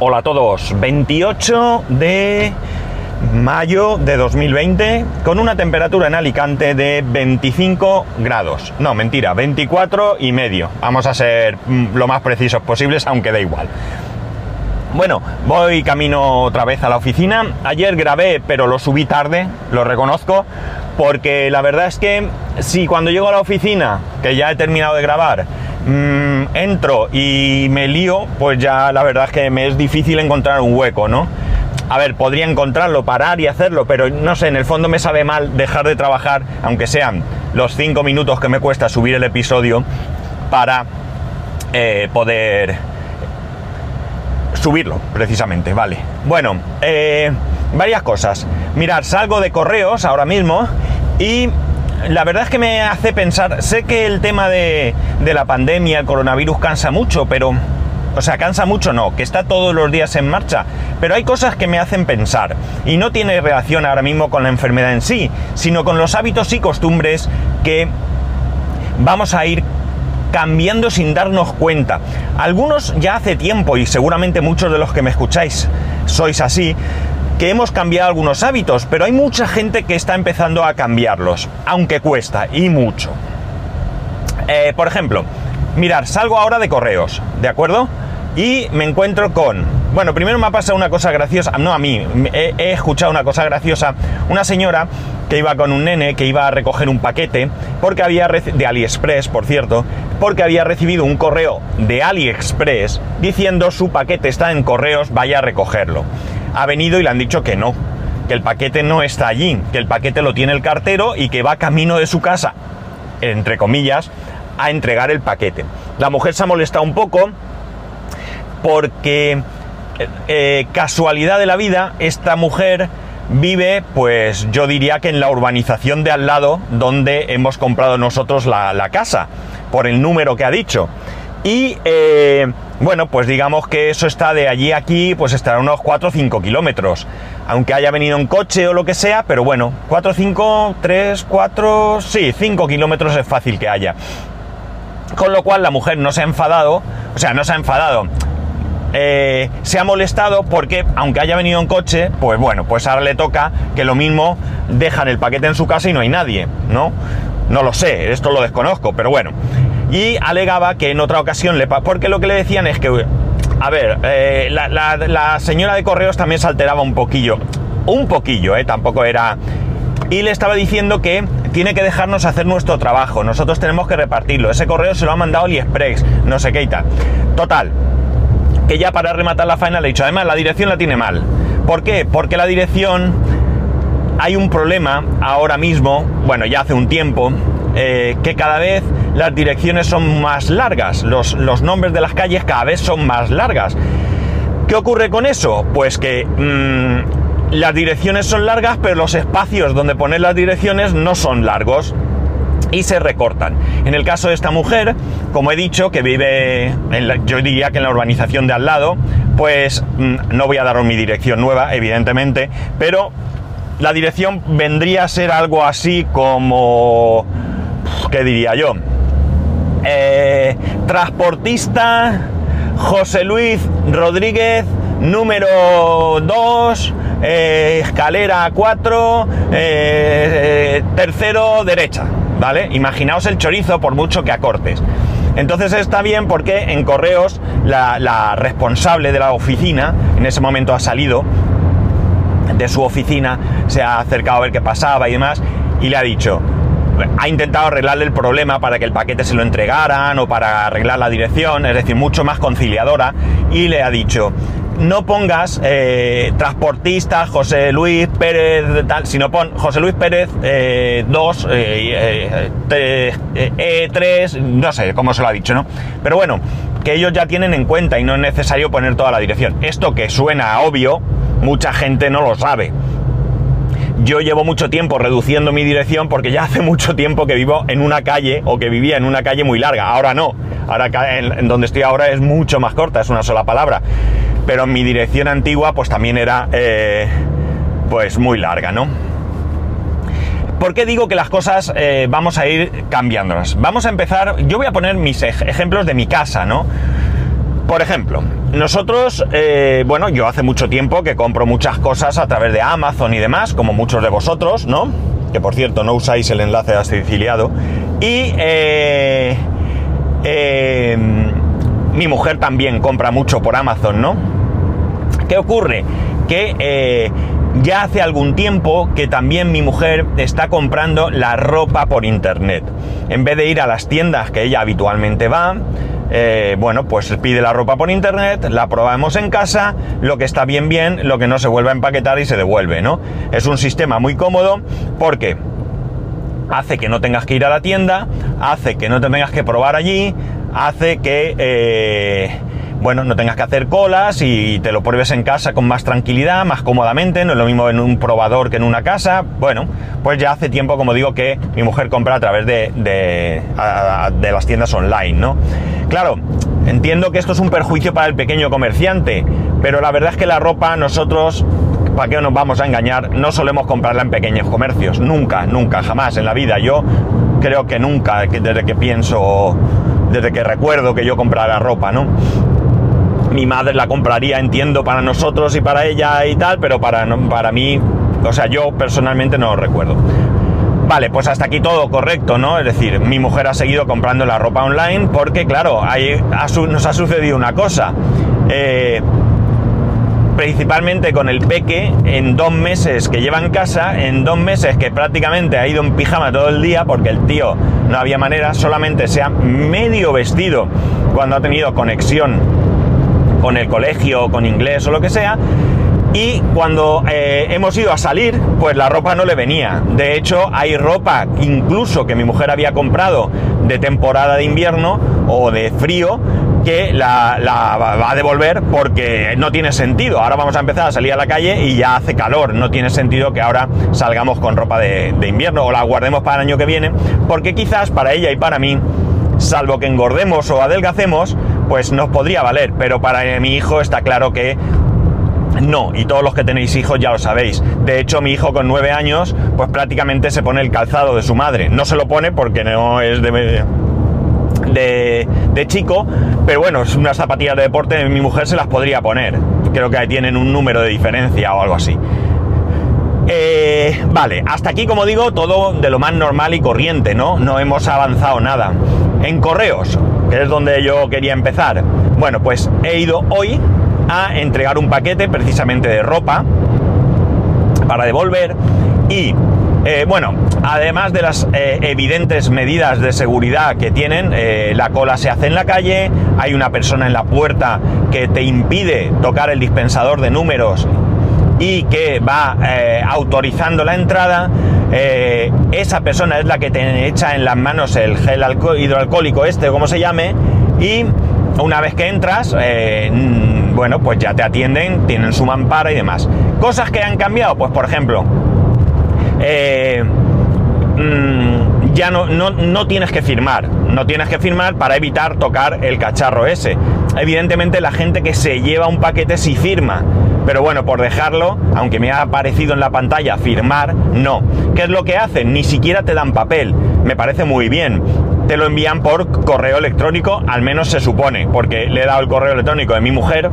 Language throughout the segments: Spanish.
Hola a todos, 28 de mayo de 2020 con una temperatura en Alicante de 25 grados. No, mentira, 24 y medio. Vamos a ser mm, lo más precisos posibles, aunque da igual. Bueno, voy camino otra vez a la oficina. Ayer grabé, pero lo subí tarde, lo reconozco, porque la verdad es que si cuando llego a la oficina, que ya he terminado de grabar, mmm, entro y me lío, pues ya la verdad es que me es difícil encontrar un hueco, ¿no? A ver, podría encontrarlo, parar y hacerlo, pero no sé, en el fondo me sabe mal dejar de trabajar, aunque sean los 5 minutos que me cuesta subir el episodio, para eh, poder subirlo, precisamente, vale. Bueno, eh, varias cosas. Mirad, salgo de correos ahora mismo y la verdad es que me hace pensar, sé que el tema de, la pandemia, el coronavirus cansa mucho, pero o sea, cansa mucho no, que está todos los días en marcha, pero hay cosas que me hacen pensar y no tiene relación ahora mismo con la enfermedad en sí, sino con los hábitos y costumbres que vamos a ir cambiando sin darnos cuenta. Algunos ya hace tiempo, y seguramente muchos de los que me escucháis sois así, que hemos cambiado algunos hábitos, pero hay mucha gente que está empezando a cambiarlos, aunque cuesta, y mucho. Eh, por ejemplo, mirar, salgo ahora de correos, ¿de acuerdo? y me encuentro con... Bueno, primero me ha pasado una cosa graciosa, no a mí, he, he, escuchado una cosa graciosa, una señora que iba con un nene que iba a recoger un paquete, porque había de AliExpress, por cierto, porque había recibido un correo de AliExpress diciendo su paquete está en correos, vaya a recogerlo. Ha venido y le han dicho que no, que el paquete no está allí, que el paquete lo tiene el cartero y que va camino de su casa, entre comillas, a entregar el paquete. La mujer se ha molestado un poco, porque eh, casualidad de la vida, esta mujer vive, pues yo diría que en la urbanización de al lado donde hemos comprado nosotros la casa, por el número que ha dicho. Y eh, bueno, pues digamos que eso está de allí a aquí, pues estará unos 4 o 5 kilómetros. Aunque haya venido en coche o lo que sea, pero bueno, 4, 5, 3, 4, sí, 5 kilómetros es fácil que haya. Con lo cual la mujer no se ha enfadado, o sea, no se ha enfadado, eh, se ha molestado porque, aunque haya venido en coche, pues bueno, pues ahora le toca que lo mismo dejan el paquete en su casa y no hay nadie, ¿no? No lo sé, esto lo desconozco, pero bueno. Y alegaba que en otra ocasión le... Porque lo que le decían es que... A ver, eh, la, señora de correos también se alteraba un poquillo. Un poquillo, ¿eh? Tampoco era... Y le estaba diciendo que tiene que dejarnos hacer nuestro trabajo, nosotros tenemos que repartirlo. Ese correo se lo ha mandado AliExpress, no sé qué y tal. Total, que ya para rematar la faena le he dicho, además la dirección la tiene mal. ¿Por qué? Porque la dirección, hay un problema ahora mismo, bueno, ya hace un tiempo, eh, que cada vez las direcciones son más largas, los, los, nombres de las calles cada vez son más largas. ¿Qué ocurre con eso? Pues que mmm, las direcciones son largas, pero los espacios donde poner las direcciones no son largos y se recortan. En el caso de esta mujer, como he dicho, que vive, yo diría que en la urbanización de al lado, pues mmm, no voy a daros mi dirección nueva, evidentemente, pero la dirección vendría a ser algo así como, ¿qué diría yo? Eh, transportista José Luis Rodríguez, número 2, eh, escalera 4, eh, tercero derecha. ¿vale? Imaginaos el chorizo por mucho que acortes. Entonces está bien porque en correos la, la, responsable de la oficina en ese momento ha salido de su oficina, se ha acercado a ver qué pasaba y demás y le ha dicho, ha intentado arreglarle el problema para que el paquete se lo entregaran o para arreglar la dirección, es decir, mucho más conciliadora y le ha dicho, no pongas eh, transportista José Luis Pérez, tal, sino pon José Luis Pérez 2, eh, eh, E3, eh, no sé cómo se lo ha dicho, ¿no? Pero bueno, que ellos ya tienen en cuenta y no es necesario poner toda la dirección. Esto que suena obvio, mucha gente no lo sabe. Yo llevo mucho tiempo reduciendo mi dirección porque ya hace mucho tiempo que vivo en una calle o que vivía en una calle muy larga. Ahora no. Ahora en donde estoy ahora es mucho más corta, es una sola palabra pero mi dirección antigua pues también era eh, pues muy larga, ¿no? ¿Por qué digo que las cosas eh, vamos a ir cambiándolas? Vamos a empezar, yo voy a poner mis ej ejemplos de mi casa, ¿no? Por ejemplo, nosotros, eh, bueno, yo hace mucho tiempo que compro muchas cosas a través de Amazon y demás, como muchos de vosotros, ¿no? Que por cierto no usáis el enlace a Siciliado. Y eh, eh, mi mujer también compra mucho por Amazon, ¿no? ¿Qué ocurre? Que ya hace algún tiempo que también mi mujer está comprando la ropa por internet. En vez de ir a las tiendas que ella habitualmente va, eh, bueno, pues pide la ropa por internet, la probamos en casa, lo que está bien bien, lo que no se vuelve a empaquetar y se devuelve, ¿no? Es un sistema muy cómodo porque hace que no tengas que ir a la tienda, hace que no te tengas que probar allí, hace que... Eh, bueno, no tengas que hacer colas y te lo pruebes en casa con más tranquilidad, más cómodamente, no es lo mismo en un probador que en una casa. Bueno, pues ya hace tiempo, como digo, que mi mujer compra a través de, de, de las tiendas online, ¿no? Claro, entiendo que esto es un perjuicio para el pequeño comerciante, pero la verdad es que la ropa nosotros ¿para qué nos vamos a engañar? No solemos comprarla en pequeños comercios, nunca, nunca, jamás en la vida. Yo creo que nunca, desde que pienso, desde que recuerdo que yo comprara ropa, ¿no? Mi madre la compraría, entiendo, para nosotros y para ella y tal, pero para, para mí, o sea, yo personalmente no lo recuerdo. Vale, pues hasta aquí todo correcto, ¿no? Es decir, mi mujer ha seguido comprando la ropa online porque, claro, ahí nos ha sucedido una cosa. Eh, principalmente con el peque, en dos meses que lleva en casa, en dos meses que prácticamente ha ido en pijama todo el día porque el tío no había manera, solamente se ha medio vestido cuando ha tenido conexión con el colegio, con inglés o lo que sea. Y cuando eh, hemos ido a salir, pues la ropa no le venía. De hecho, hay ropa incluso que mi mujer había comprado de temporada de invierno o de frío que la, va a devolver porque no tiene sentido. Ahora vamos a empezar a salir a la calle y ya hace calor. No tiene sentido que ahora salgamos con ropa de, de invierno o la guardemos para el año que viene porque quizás para ella y para mí, salvo que engordemos o adelgacemos, pues nos podría valer, pero para mi hijo está claro que no, y todos los que tenéis hijos ya lo sabéis. De hecho, mi hijo con nueve años, pues prácticamente se pone el calzado de su madre. No se lo pone porque no es de, de, chico, pero bueno, es una zapatilla de deporte, mi mujer se las podría poner. Creo que tienen un número de diferencia o algo así. Eh, vale, hasta aquí como digo, todo de lo más normal y corriente, ¿no? No hemos avanzado nada. En correos, es donde yo quería empezar. Bueno, pues he ido hoy a entregar un paquete precisamente de ropa para devolver y eh, bueno, además de las eh, evidentes medidas de seguridad que tienen, eh, la cola se hace en la calle, hay una persona en la puerta que te impide tocar el dispensador de números y que va autorizando la entrada, eh, esa persona es la que te echa en las manos el gel hidroalcohólico este, como se llame, y una vez que entras, eh, mm, bueno, pues ya te atienden, tienen su mampara y demás. Cosas que han cambiado, pues por ejemplo, eh, mm, ya no, no, no, tienes que firmar, no tienes que firmar para evitar tocar el cacharro ese. Evidentemente la gente que se lleva un paquete sí firma, pero bueno, por dejarlo, aunque me ha aparecido en la pantalla firmar, no. ¿Qué es lo que hacen? Ni siquiera te dan papel. Me parece muy bien. Te lo envían por correo electrónico, al menos se supone, porque le he dado el correo electrónico de mi mujer,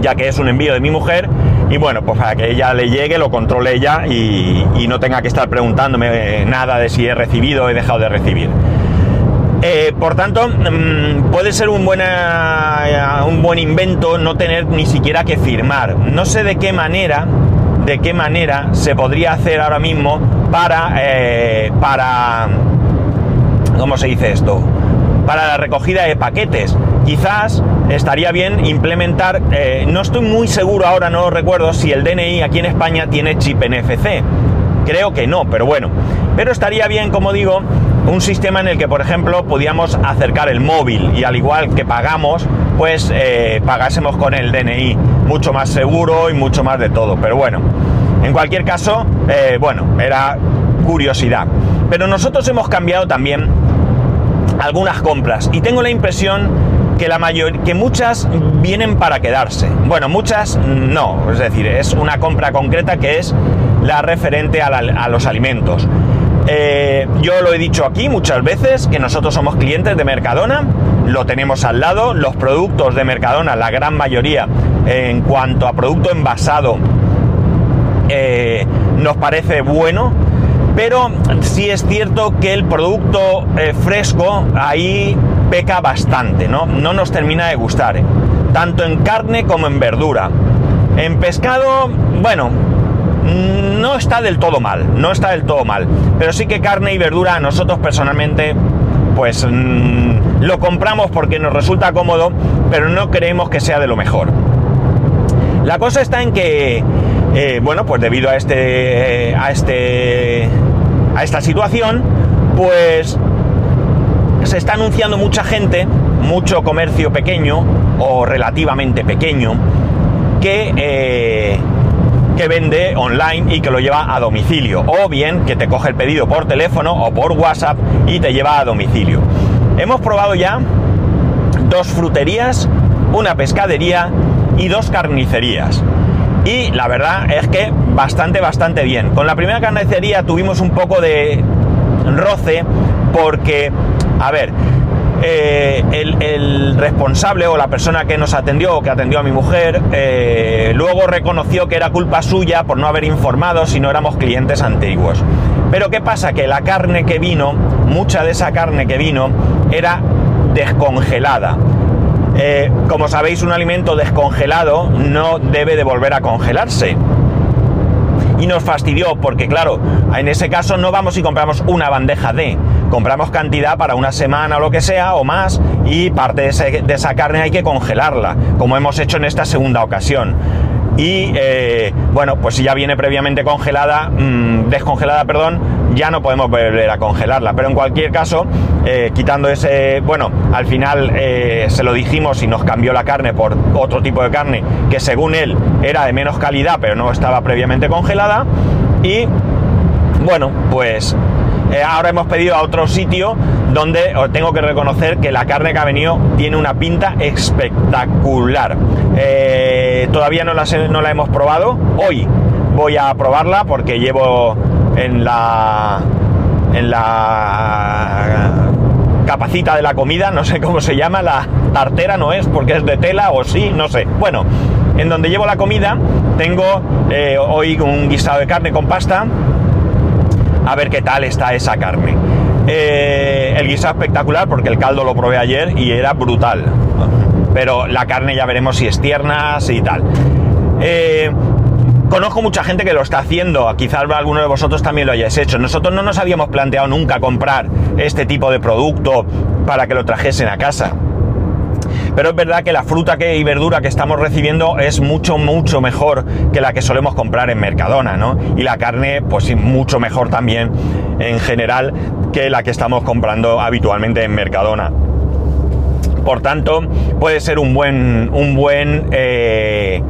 ya que es un envío de mi mujer, y bueno, pues para que ella le llegue, lo controle ella y, y no tenga que estar preguntándome nada de si he recibido o he dejado de recibir. Eh, por tanto, mm, puede ser un, buena, un buen invento no tener ni siquiera que firmar. No sé de qué manera, de qué manera se podría hacer ahora mismo para, eh, para, ¿cómo se dice esto? Para la recogida de paquetes. Quizás estaría bien implementar, eh, no estoy muy seguro ahora, no recuerdo si el DNI aquí en España tiene chip NFC. Creo que no, pero bueno. Pero estaría bien, como digo, un sistema en el que, por ejemplo, podíamos acercar el móvil y al igual que pagamos, pues eh, pagásemos con el DNI. Mucho más seguro y mucho más de todo. Pero bueno, en cualquier caso, eh, bueno, era curiosidad. Pero nosotros hemos cambiado también algunas compras y tengo la impresión que la mayor, que muchas vienen para quedarse. Bueno, muchas no, es decir, es una compra concreta que es la referente a los alimentos. Eh, yo lo he dicho aquí muchas veces, que nosotros somos clientes de Mercadona lo tenemos al lado. Los productos de Mercadona, la gran mayoría, en cuanto a producto envasado, eh, nos parece bueno. Pero sí es cierto que el producto eh, fresco ahí peca bastante, ¿no? No nos termina de gustar, tanto en carne como en verdura. En pescado, bueno, no está del todo mal, no está del todo mal. Pero sí que carne y verdura nosotros personalmente, pues mm, lo compramos porque nos resulta cómodo, pero no creemos que sea de lo mejor. La cosa está en que, eh, bueno, pues debido a este, a este, a esta situación, pues se está anunciando mucha gente, mucho comercio pequeño o relativamente pequeño, que eh, que vende online y que lo lleva a domicilio. O bien que te coge el pedido por teléfono o por WhatsApp y te lleva a domicilio. Hemos probado ya dos fruterías, una pescadería y dos carnicerías. Y la verdad es que bastante, bastante bien. Con la primera carnicería tuvimos un poco de roce porque, a ver, eh, el, responsable o la persona que nos atendió o que atendió a mi mujer eh, luego reconoció que era culpa suya por no haber informado si no éramos clientes antiguos. Pero ¿qué pasa? Que la carne que vino, mucha de esa carne que vino, era descongelada. Eh, como sabéis, un alimento descongelado no debe de volver a congelarse y nos fastidió porque claro, en ese caso no vamos y compramos una bandeja de, compramos cantidad para una semana o lo que sea o más y parte de, esa carne hay que congelarla, como hemos hecho en esta segunda ocasión. Y eh, bueno, pues si ya viene previamente congelada, mm, descongelada, perdón, ya no podemos volver a congelarla. Pero en cualquier caso, eh, quitando ese, bueno, al final eh, se lo dijimos y nos cambió la carne por otro tipo de carne que según él era de menos calidad, pero no estaba previamente congelada. Y bueno, pues eh, ahora hemos pedido a otro sitio donde tengo que reconocer que la carne que ha venido tiene una pinta espectacular. todavía no la, no la hemos probado. Hoy voy a probarla porque llevo en la en la capacita de la comida, no sé cómo se llama, la tartera no es porque es de tela o sí, no sé. Bueno, en donde llevo la comida tengo eh, hoy un guisado de carne con pasta. A ver qué tal está esa carne. Eh, el guisado espectacular porque el caldo lo probé ayer y era brutal. Pero la carne ya veremos si es tierna, si tal. Eh, Conozco mucha gente que lo está haciendo, quizás alguno de vosotros también lo hayáis hecho. Nosotros no nos habíamos planteado nunca comprar este tipo de producto para que lo trajesen a casa. Pero es verdad que la fruta y verdura que estamos recibiendo es mucho, mucho mejor que la que solemos comprar en Mercadona, ¿no? Y la carne, pues mucho mejor también en general que la que estamos comprando habitualmente en Mercadona. Por tanto, puede ser un buen, un buen eh,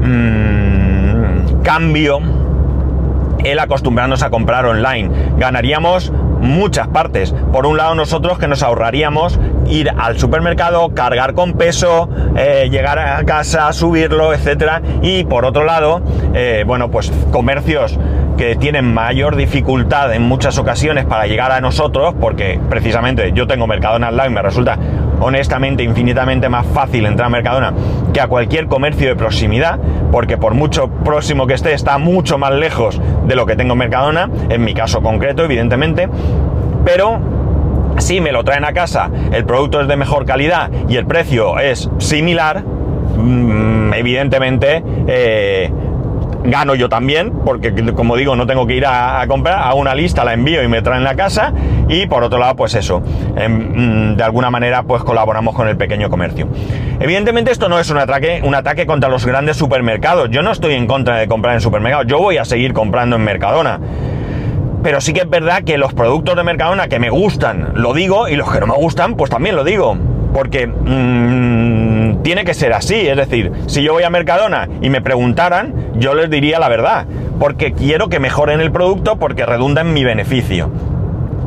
mm, cambio el acostumbrarnos a comprar online. Ganaríamos muchas partes. Por un lado nosotros que nos ahorraríamos ir al supermercado, cargar con peso, eh, llegar a casa, subirlo, etcétera. Y por otro lado, eh, bueno, pues comercios que tienen mayor dificultad en muchas ocasiones para llegar a nosotros, porque precisamente yo tengo Mercadona Online, me resulta honestamente infinitamente más fácil entrar a Mercadona que a cualquier comercio de proximidad, porque por mucho próximo que esté está mucho más lejos de lo que tengo en Mercadona, en mi caso concreto, evidentemente, pero si me lo traen a casa, el producto es de mejor calidad y el precio es similar, mm, evidentemente eh, gano yo también, porque como digo, no tengo que ir a, comprar, a una lista la envío y me traen la casa, y por otro lado, pues eso, em, mm, de alguna manera, pues colaboramos con el pequeño comercio. Evidentemente esto no es un ataque, un ataque contra los grandes supermercados, yo no estoy en contra de comprar en supermercados, yo voy a seguir comprando en Mercadona. Pero sí que es verdad que los productos de Mercadona que me gustan, lo digo, y los que no me gustan, pues también lo digo. Porque mm, tiene que ser así. Es decir, si yo voy a Mercadona y me preguntaran, yo les diría la verdad. Porque quiero que mejoren el producto porque redunda en mi beneficio.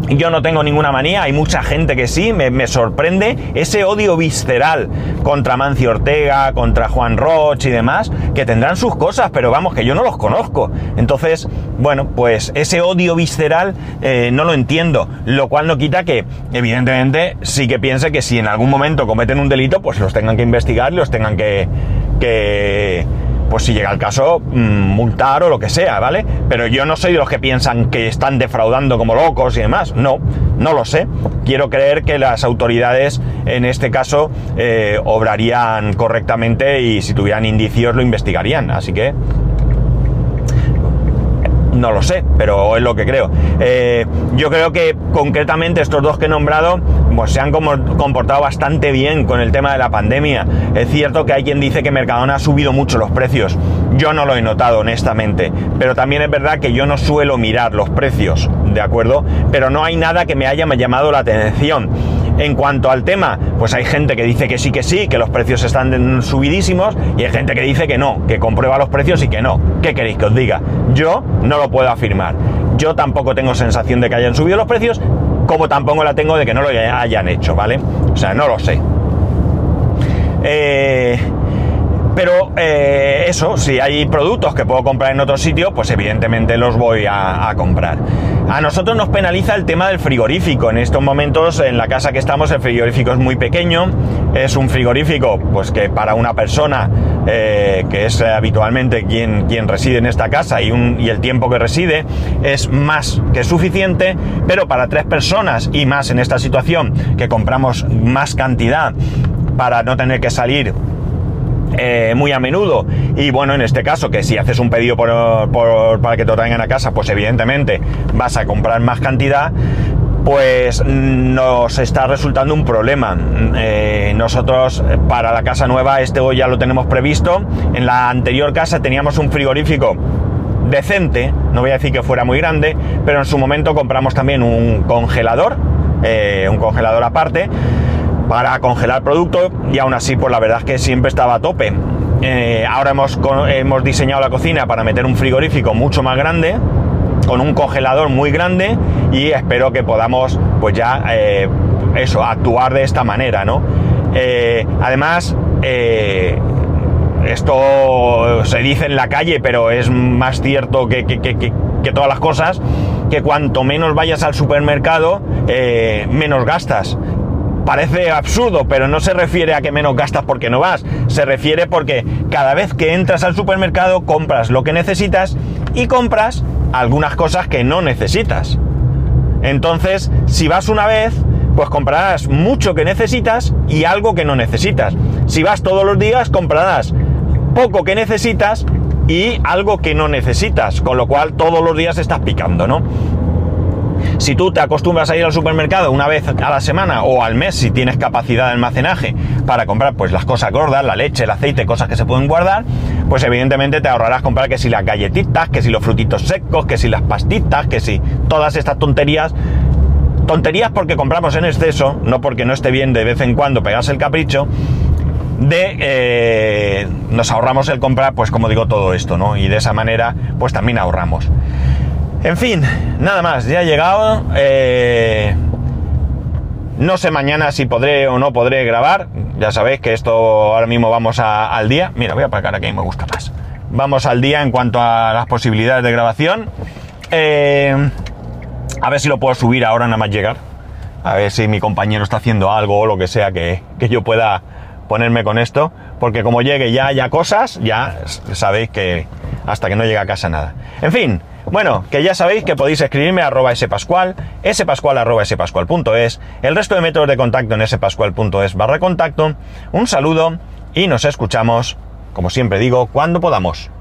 Yo no tengo ninguna manía, hay mucha gente que sí, me, sorprende ese odio visceral contra Mancio Ortega, contra Juan Roch y demás, que tendrán sus cosas, pero vamos, que yo no los conozco. Entonces, bueno, pues ese odio visceral eh, no lo entiendo, lo cual no quita que, evidentemente, sí que piense que si en algún momento cometen un delito, pues los tengan que investigar los tengan que, que pues si llega el caso, mm, multar o lo que sea, ¿vale? Pero yo no soy de los que piensan que están defraudando como locos y demás. No, no lo sé. Quiero creer que las autoridades en este caso eh, obrarían correctamente y si tuvieran indicios lo investigarían. Así que no lo sé, pero es lo que creo. Eh, yo creo que concretamente estos dos que he nombrado pues, se han comportado bastante bien con el tema de la pandemia. Es cierto que hay quien dice que Mercadona ha subido mucho los precios. Yo no lo he notado, honestamente. Pero también es verdad que yo no suelo mirar los precios, ¿de acuerdo? Pero no hay nada que me haya llamado la atención. En cuanto al tema, pues hay gente que dice que sí, que sí, que los precios están subidísimos y hay gente que dice que no, que comprueba los precios y que no. ¿Qué queréis que os diga? Yo no lo puedo afirmar. Yo tampoco tengo sensación de que hayan subido los precios, como tampoco la tengo de que no lo hayan hecho, ¿vale? O sea, no lo sé. Eh, pero eh, eso, si hay productos que puedo comprar en otro sitio, pues evidentemente los voy a, comprar. A nosotros nos penaliza el tema del frigorífico. En estos momentos, en la casa que estamos, el frigorífico es muy pequeño. Es un frigorífico, pues que para una persona eh, que es habitualmente quien, quien reside en esta casa y, y el tiempo que reside, es más que suficiente. Pero para tres personas y más en esta situación, que compramos más cantidad para no tener que salir eh, muy a menudo. Y bueno, en este caso, que si haces un pedido para que te lo traigan a casa, pues evidentemente vas a comprar más cantidad pues nos está resultando un problema. Eh, nosotros para la casa nueva este hoy ya lo tenemos previsto. En la anterior casa teníamos un frigorífico decente, no voy a decir que fuera muy grande, pero en su momento compramos también un congelador, eh, un congelador aparte para congelar producto y aún así pues la verdad es que siempre estaba a tope. Eh, ahora hemos, hemos diseñado la cocina para meter un frigorífico mucho más grande, con un congelador muy grande y espero que podamos pues ya eh, eso, actuar de esta manera, ¿no? Eh, además, esto se dice en la calle, pero es más cierto que, que, todas las cosas, que cuanto menos vayas al supermercado, menos gastas parece absurdo, pero no se refiere a que menos gastas porque no vas, se refiere porque cada vez que entras al supermercado compras lo que necesitas y compras algunas cosas que no necesitas. Entonces, si vas una vez, pues comprarás mucho que necesitas y algo que no necesitas. Si vas todos los días, comprarás poco que necesitas y algo que no necesitas, con lo cual todos los días estás picando, ¿no? Si tú te acostumbras a ir al supermercado una vez a la semana o al mes si tienes capacidad de almacenaje para comprar pues las cosas gordas, la leche, el aceite, cosas que se pueden guardar, pues evidentemente te ahorrarás comprar que si las galletitas, que si los frutitos secos, que si las pastitas, que si todas estas tonterías tonterías porque compramos en exceso, no porque no esté bien de vez en cuando pegarse el capricho, de eh, nos ahorramos el comprar, pues como digo, todo esto, ¿no? Y de esa manera, pues también ahorramos. En fin, nada más, ya he llegado. Eh, no sé mañana si podré o no podré grabar. Ya sabéis que esto ahora mismo vamos al día. Mira, voy a aparcar aquí, me gusta más. Vamos al día en cuanto a las posibilidades de grabación. Eh, a ver si lo puedo subir ahora nada más llegar. A ver si mi compañero está haciendo algo o lo que sea que, que yo pueda ponerme con esto. Porque como llegue ya haya cosas, ya sabéis que hasta que no llegue a casa nada. En fin, bueno, que ya sabéis que podéis escribirme a arroba spascual, spascual arroba el resto de métodos de contacto en spascual.es barra contacto. Un saludo y nos escuchamos, como siempre digo, cuando podamos.